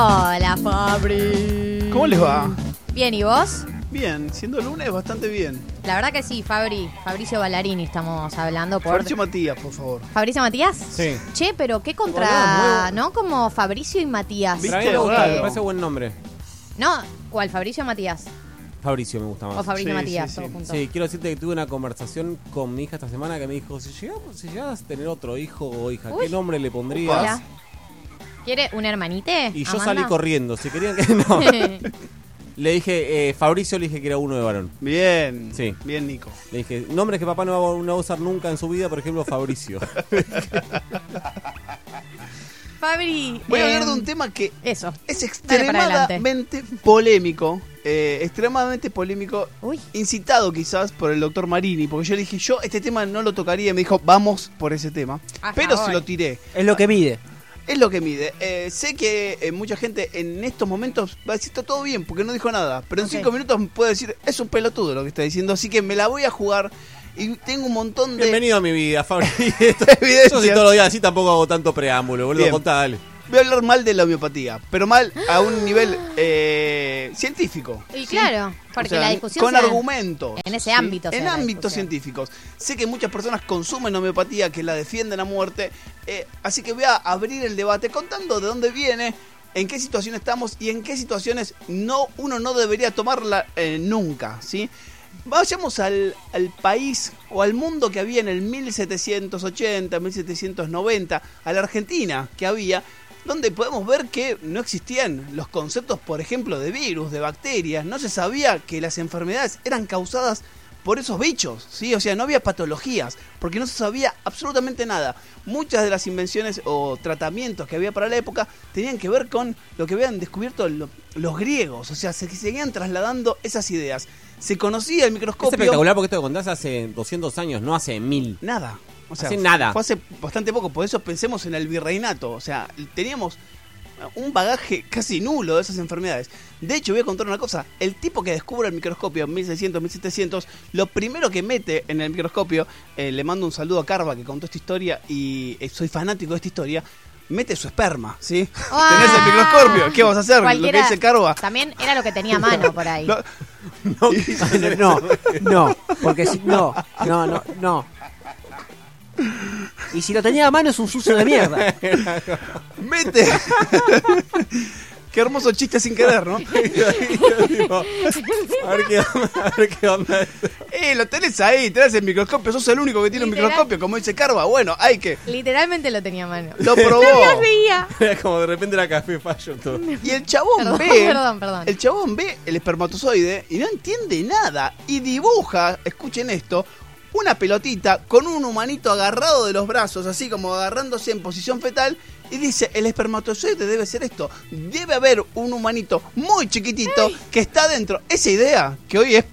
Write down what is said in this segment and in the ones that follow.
Hola, Fabri. ¿Cómo les va? Bien, ¿y vos? Bien, siendo lunes bastante bien. La verdad que sí, Fabri. Fabricio Ballarini estamos hablando por... Fabricio Matías, por favor. ¿Fabricio Matías? Sí. Che, pero qué contra... ¿No? Como Fabricio y Matías. ¿Viste? Mí me parece buen nombre. No, ¿cuál? ¿Fabricio o Matías? Fabricio me gusta más. O Fabricio Sí, Matías, sí, quiero decirte que tuve una conversación con mi hija esta semana que me dijo, si llegamos, si llegas a tener otro hijo o hija, Uy. ¿qué nombre le pondrías? Hola. ¿Quiere un hermanite? Y yo Amanda? salí corriendo, si querían que no. le dije, eh, Fabricio le dije que era uno de varón. Bien. Sí. Bien, Nico. Le dije, nombres que papá no va, a- no va a usar nunca en su vida, por ejemplo, Fabricio. Fabri... Voy a hablar de un tema que Eso. es extremadamente polémico. eh, extremadamente polémico. Uy. Incitado quizás por el doctor Marini. Porque yo le dije, yo este tema no lo tocaría. Y me dijo, vamos por ese tema. Ajá, Pero se lo tiré. Es lo que mide. Es lo que mide. Eh, sé que eh, mucha gente en estos momentos va a decir está todo bien porque no dijo nada. Pero en cinco minutos puede decir es un pelotudo lo que está diciendo. Así que me la voy a jugar y tengo un montón de Bienvenido a mi vida, Fabri. Esto-. Yo si todos los días así tampoco hago tanto preámbulo, boludo. Contá, dale. Voy a hablar mal de la homeopatía, pero mal a un nivel eh, científico. Y ¿sí? claro, porque O sea, la discusión Con argumentos. en ese ámbito En ámbitos científicos. Sé que muchas personas consumen homeopatía, que la defienden a muerte. eh, así que voy a abrir el debate contando de dónde viene, en qué situación estamos y en qué situaciones no, uno no debería tomarla eh, nunca. ¿sí? Vayamos al, al país o al mundo que había en el 1780, 1790, a la Argentina que había, donde podemos ver que no existían los conceptos, por ejemplo, de virus, de bacterias, no se sabía que las enfermedades eran causadas por esos bichos, ¿sí? O sea, no había patologías, porque no se sabía absolutamente nada. Muchas de las invenciones o tratamientos que había para la época tenían que ver con lo que habían descubierto lo- los griegos, o sea, se seguían trasladando esas ideas. Se conocía el Es microscopio. espectacular porque esto contás hace 200 años, no hace 1000. Nada. O sea, Hace nada. Fue hace bastante poco, por eso pensemos en el virreinato. O sea, teníamos un bagaje casi nulo de esas enfermedades. De hecho, voy a contar una cosa. El tipo que descubre el microscopio en 1600, 1700, lo primero que mete en el microscopio, eh, le mando un saludo a Carva que contó esta historia y eh, soy fanático de esta historia, mete su esperma, ¿sí? Ah. Tenés el microscopio, ¿qué vas a hacer? Lo que dice Carva. También era lo que tenía a mano por ahí. Lo- No, no, porque si, no, no, no, no. Y si lo tenía a mano es un sucio de mierda. Mete. Qué hermoso chiste sin querer, ¿no? a ver qué onda, a ver qué onda. Eh, lo tenés ahí, tenés el microscopio, sos el único que tiene un microscopio, como dice Carva. Bueno, hay que. Literalmente lo tenía a mano. Lo probó. Lo veía. Era como de repente era café fallo todo. Y el chabón Perdón, ve. perdón, perdón. El chabón ve el espermatozoide y no entiende nada. Y dibuja, escuchen esto, una pelotita con un humanito agarrado de los brazos, así como agarrándose en posición fetal. Y dice, el espermatozoide debe ser esto. Debe haber un humanito muy chiquitito que está dentro. Esa idea, que hoy es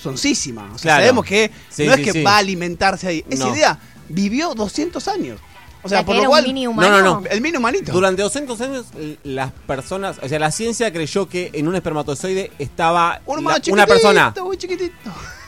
soncísima. O sea, Claro. sabemos que Sí, no es que sí. va a alimentarse ahí. Esa No. idea vivió 200 años. O sea, por lo cual... un mini humano. No, no, no. El mini humanito. Durante 200 años, las personas, o sea, la ciencia creyó que en un espermatozoide estaba Un la- una persona. muy chiquitito.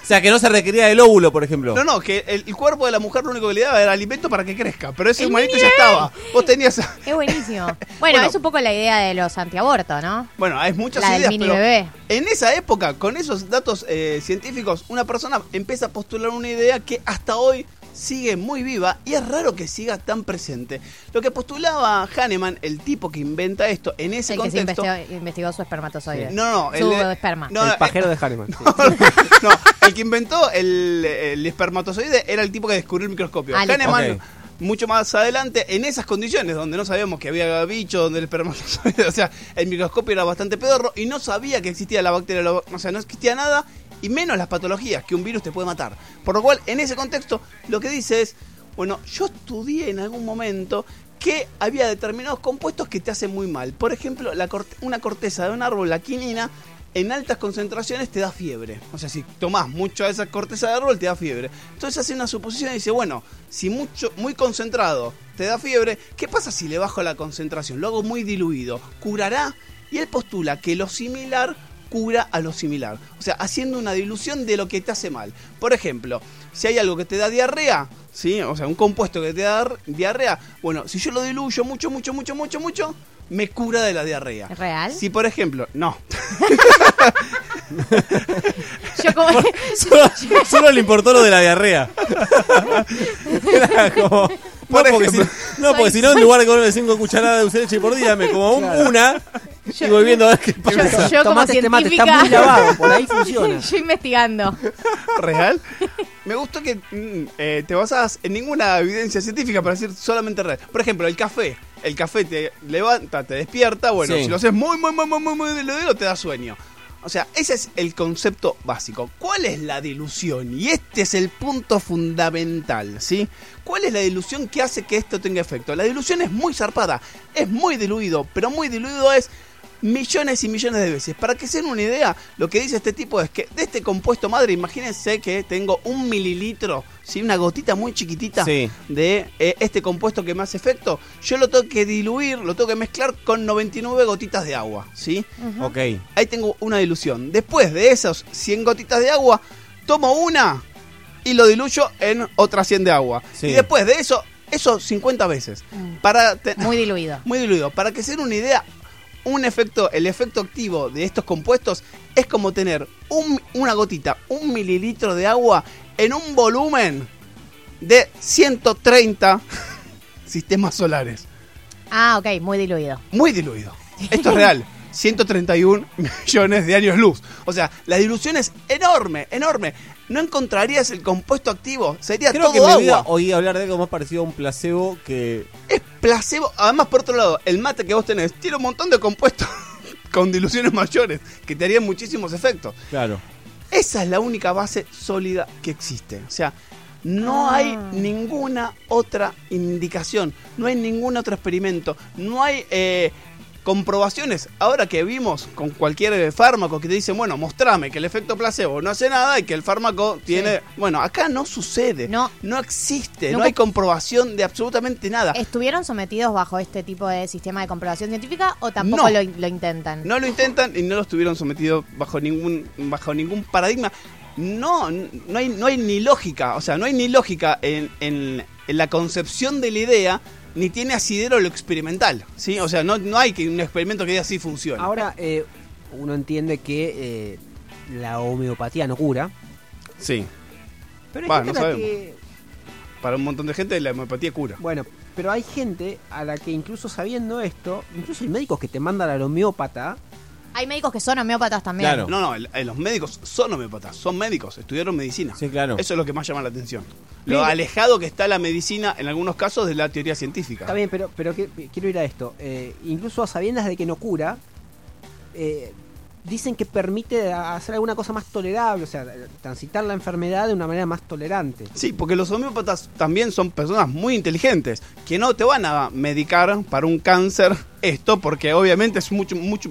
O sea, que no se requería el óvulo, por ejemplo. No, no, que el, el cuerpo de la mujer lo único que le daba era alimento para que crezca. Pero ese humanito ya estaba. Vos tenías. Es buenísimo. Bueno, Bueno. es un poco la idea de los antiabortos, ¿no? Bueno, hay muchas La del ideas, mini pero bebé. en esa época, con esos datos eh, científicos, una persona empieza a postular una idea que hasta hoy sigue muy viva y es raro que siga tan presente. Lo que postulaba Hahnemann, el tipo que inventa esto en ese El que se contexto. investigó, investigó su espermatozoide. No, no, Su el- esperma. no, El eh, pajero de Hahnemann. sí. no, el que inventó el, el espermatozoide era el tipo que descubrió el microscopio. Ah. Hahnemann, mucho más adelante, en esas condiciones, donde no sabíamos que había bicho, donde el espermatozoide, o sea, el microscopio era bastante pedorro y no sabía que existía la bacteria, o sea, no existía nada y menos las patologías que un virus te puede matar. Por lo cual, en ese contexto, lo que dice es, bueno, yo estudié en algún momento que había determinados compuestos que te hacen muy mal. Por ejemplo, una corteza de un árbol, la quinina, en altas concentraciones te da fiebre. O sea, si tomás mucho de esa corteza de árbol, te da fiebre. Entonces hace una suposición y dice, bueno, si mucho, muy concentrado te da fiebre, ¿qué pasa si le bajo la concentración? Lo hago muy diluido. ¿Curará? Y él postula que lo similar cura a lo similar. O sea, haciendo una dilución de lo que te hace mal. Por ejemplo, si hay algo que te da diarrea, ¿sí? O sea, un compuesto que te da diarrea. Bueno, si yo lo diluyo mucho, mucho, mucho, mucho, mucho, me cura de la diarrea. ¿Es real? Si, por ejemplo, no. Yo como... Solo, solo le importó lo de la diarrea. Era como. No, Por porque, si, no, porque si no, en lugar de comerme 5 cucharadas de dulce de leche por día, me como un- una y voy viendo a ver qué pasa. Yo, yo como este mate, está muy lavado, por ahí funciona. yo investigando. ¿Real? Me gustó que mm, eh, te basas en ninguna evidencia científica para decir solamente real. Por ejemplo, el café. El café te levanta, te despierta. Bueno, Sí. si lo haces muy, muy, muy, muy, muy, muy de lo de lo, te da sueño. O sea, ese es el concepto básico. ¿Cuál es la dilución? Y este es el punto fundamental, ¿sí? ¿Cuál es la dilución que hace que esto tenga efecto? La dilución es muy zarpada, es muy diluido, pero muy diluido es millones y millones de veces. Para que se den una idea, lo que dice este tipo es que de este compuesto madre, imagínense que tengo un mililitro, ¿sí? una gotita muy chiquitita Sí. de eh, este compuesto que me hace efecto, yo lo tengo que diluir, lo tengo que mezclar con 99 gotitas de agua, ¿sí? Ok. Ahí tengo una dilución. Después de esas 100 gotitas de agua, tomo una y lo diluyo en otras 100 de agua. Sí. Y después de eso, eso 50 veces. Para te- Muy diluido. muy diluido. Para que se den una idea, un efecto, el efecto activo de estos compuestos es como tener un- una gotita, un mililitro de agua en un volumen de 130 sistemas solares. Ah, ok, muy diluido. Muy diluido. Esto es real. 131 millones de años luz. O sea, la dilución es enorme, enorme. No encontrarías el compuesto activo. Sería Creo todo que en mi agua. oí hablar de algo más parecido a un placebo que. Es placebo. Además, por otro lado, el mate que vos tenés tiene un montón de compuestos con diluciones mayores que te harían muchísimos efectos. Claro. Esa es la única base sólida que existe. O sea, no Ah. hay ninguna otra indicación, no hay ningún otro experimento, no hay eh, comprobaciones. Ahora que vimos con cualquier eh, fármaco que te dicen, bueno, mostrame que el efecto placebo no hace nada y que el fármaco tiene... Bueno, acá no sucede, No. no existe, No no hay co- comprobación de absolutamente nada. ¿Estuvieron sometidos bajo este tipo de sistema de comprobación científica o tampoco No. lo, lo intentan? No lo intentan y no lo estuvieron sometidos bajo ningún bajo ningún paradigma. No, no hay, no hay ni lógica, o sea, no hay ni lógica en, en- en la concepción de la idea, ni tiene asidero lo experimental, ¿sí? O sea, no, no hay que un experimento que diga así funciona. Ahora, eh, uno entiende que eh, la homeopatía no cura. sí, Pero hay Bah, gente no a la sabemos. que. para un montón de gente la homeopatía cura. Bueno, pero hay gente a la que incluso sabiendo esto, incluso hay médicos que te mandan al homeópata. Hay médicos que son homeópatas también. Claro. No, no, el- eh, los médicos son homeópatas, son médicos, estudiaron medicina. Sí, claro. Eso es lo que más llama la atención. Lo alejado que está la medicina en algunos casos de la teoría científica. Está bien, pero, pero que- quiero ir a esto. Eh, incluso a sabiendas de que no cura, eh, dicen que permite hacer alguna cosa más tolerable, o sea, transitar la enfermedad de una manera más tolerante. Sí, porque los homeópatas también son personas muy inteligentes, que no te van a medicar para un cáncer esto, porque obviamente es mucho, mucho,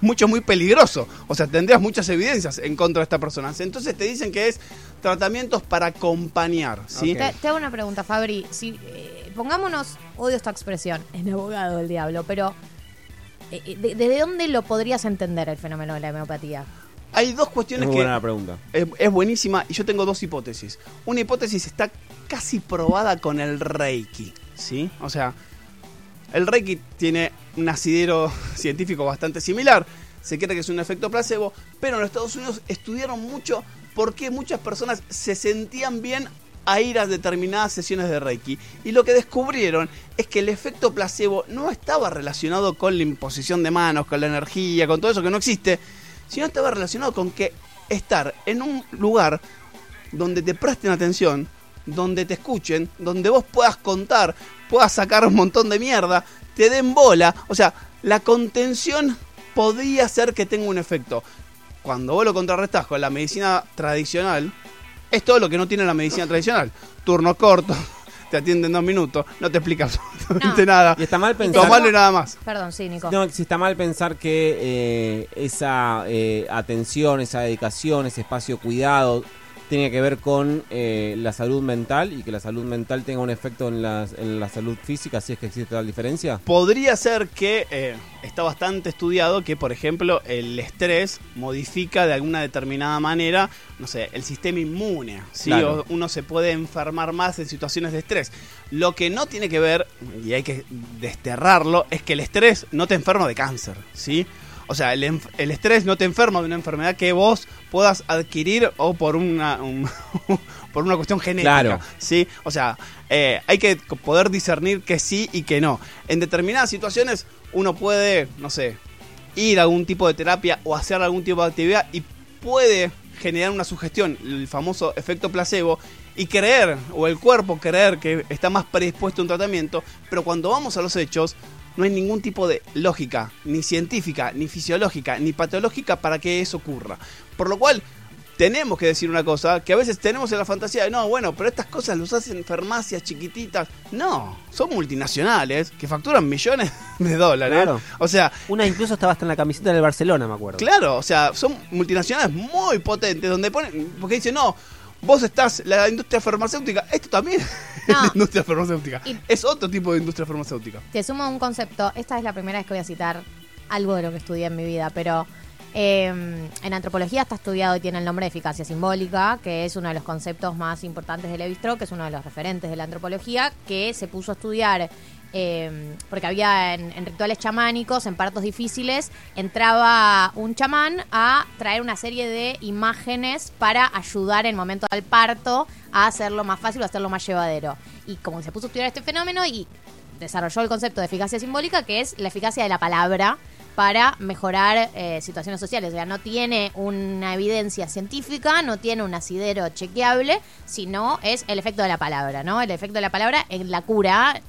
mucho muy peligroso. O sea, tendrías muchas evidencias en contra de esta persona. Entonces te dicen que es tratamientos para acompañar, ¿sí? Te, te hago una pregunta, Fabri. Si, eh, pongámonos, odio esta expresión, en abogado del diablo, pero ¿desde dónde lo podrías entender el fenómeno de la homeopatía? Hay dos Es cuestiones muy que buena la pregunta. es, es buenísima y yo tengo dos hipótesis. Una hipótesis está casi probada con el Reiki, ¿sí? O sea, el Reiki tiene un asidero científico bastante similar. Se cree que es un efecto placebo, pero en los Estados Unidos estudiaron mucho por qué muchas personas se sentían bien a ir a determinadas sesiones de Reiki. Y lo que descubrieron es que el efecto placebo no estaba relacionado con la imposición de manos, con la energía, con todo eso que no existe, sino estaba relacionado con que estar en un lugar donde te presten atención, donde te escuchen, donde vos puedas contar, puedas sacar un montón de mierda, te den bola. O sea, la contención podría hacer que tenga un efecto. Cuando vos lo contrarrestás con la medicina tradicional, es todo lo que no tiene la medicina tradicional. Turno corto, te atienden dos minutos, no te explica absolutamente No. nada. Y está mal pensar. Tomalo y nada más. Perdón, sí, Nico. No, si está mal pensar que eh, esa eh, atención, esa dedicación, ese espacio cuidado tiene que ver con eh, la salud mental y que la salud mental tenga un efecto en, las- en la salud física, si es que existe tal diferencia. Podría ser que eh, está bastante estudiado que, por ejemplo, el estrés modifica de alguna determinada manera, no sé, el sistema inmune. ¿sí? Claro. Uno se puede enfermar más en situaciones de estrés. Lo que no tiene que ver, y hay que desterrarlo, es que el estrés no te enferma de cáncer. ¿sí? O sea, el, el estrés no te enferma de una enfermedad que vos puedas adquirir o por una, un- por una cuestión genética. Claro. ¿sí? O sea, eh, hay que poder discernir que sí y que no. En determinadas situaciones uno puede, no sé, ir a algún tipo de terapia o hacer algún tipo de actividad y puede generar una sugestión, el famoso efecto placebo, y creer, o el cuerpo creer que está más predispuesto a un tratamiento, pero cuando vamos a los hechos, no hay ningún tipo de lógica, ni científica, ni fisiológica, ni patológica para que eso ocurra. Por lo cual, tenemos que decir una cosa, que a veces tenemos en la fantasía de, no, bueno, pero estas cosas las hacen farmacias chiquititas. No, son multinacionales que facturan millones de dólares. Claro. O sea, Una incluso estaba hasta en la camiseta del Barcelona, me acuerdo. Claro, o sea, son multinacionales muy potentes donde ponen, porque dicen, no, vos estás, la industria farmacéutica, esto también es la industria farmacéutica, Y- es otro tipo de industria farmacéutica. Te sumo un concepto. Esta es la primera vez que voy a citar algo de lo que estudié en mi vida, pero eh, en antropología está estudiado y tiene el nombre de eficacia simbólica, que es uno de los conceptos más importantes de Levi-Strauss, que es uno de los referentes de la antropología, que se puso a estudiar. Eh, porque había en, rituales chamánicos, en partos difíciles, entraba un chamán a traer una serie de imágenes para ayudar en el momento del parto a hacerlo más fácil o hacerlo más llevadero. Y como se puso a estudiar este fenómeno y desarrolló el concepto de eficacia simbólica, que es la eficacia de la palabra para mejorar eh, situaciones sociales. O sea, no tiene una evidencia científica, no tiene un asidero chequeable, sino es el efecto de la palabra, ¿no? El efecto de la palabra en la cura,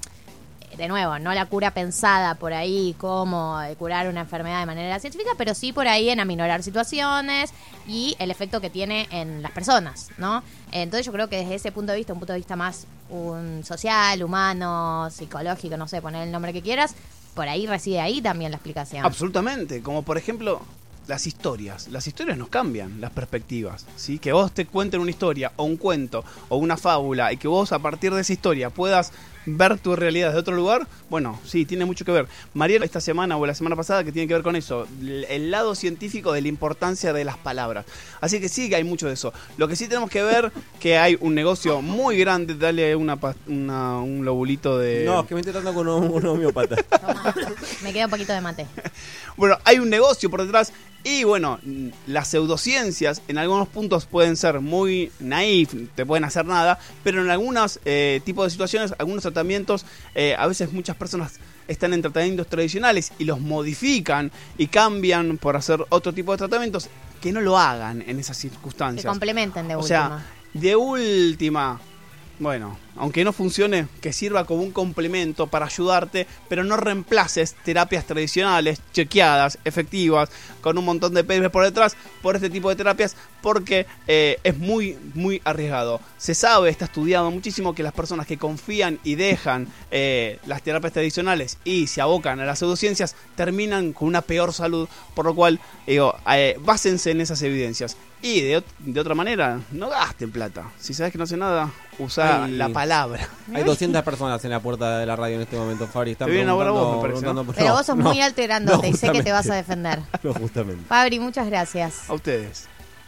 de nuevo, no la cura pensada por ahí como de curar una enfermedad de manera científica, pero sí por ahí en aminorar situaciones y el efecto que tiene en las personas, ¿no? Entonces yo creo que desde ese punto de vista, un punto de vista más un social, humano, psicológico, no sé, poner el nombre que quieras, por ahí reside ahí también la explicación. Absolutamente, como por ejemplo las historias. Las historias nos cambian las perspectivas, ¿sí? Que vos te cuenten una historia o un cuento o una fábula y que vos a partir de esa historia puedas ver tu realidad desde otro lugar, bueno, sí, tiene mucho que ver. Mariela esta semana o la semana pasada que tiene que ver con eso, el lado científico de la importancia de las palabras. Así que sí que hay mucho de eso. Lo que sí tenemos que ver que hay un negocio muy grande, dale una, pas- una- un lobulito de No, es que me estoy tratando con un. Toma, me queda un poquito de mate. Bueno, hay un negocio por detrás y bueno, las pseudociencias en algunos puntos pueden ser muy naif, te pueden hacer nada, pero en algunos eh, tipos de situaciones, algunos tratamientos, eh, a veces muchas personas están en tratamientos tradicionales y los modifican y cambian por hacer otro tipo de tratamientos que no lo hagan en esas Que circunstancias. complementen de O última. sea, de última, bueno, aunque no funcione, que sirva como un complemento para ayudarte, pero no reemplaces terapias tradicionales, chequeadas, efectivas, con un montón de papers por detrás, por este tipo de terapias, porque eh, es muy, muy arriesgado. Se sabe, está estudiado muchísimo que las personas que confían y dejan eh, las terapias tradicionales y se abocan a las pseudociencias terminan con una peor salud, por lo cual, digo, eh, básense en esas evidencias. Y de, de otra manera, no gasten plata. Si sabes que no hace nada, usa la palabra. Hay 200 personas en la puerta de la radio en este momento, Fabri. Están a vos, preguntando- me parece, ¿no? preguntando por- Pero no, vos sos no, muy grandote no, y sé que te vas a defender. No, justamente. Fabri, muchas gracias. A ustedes.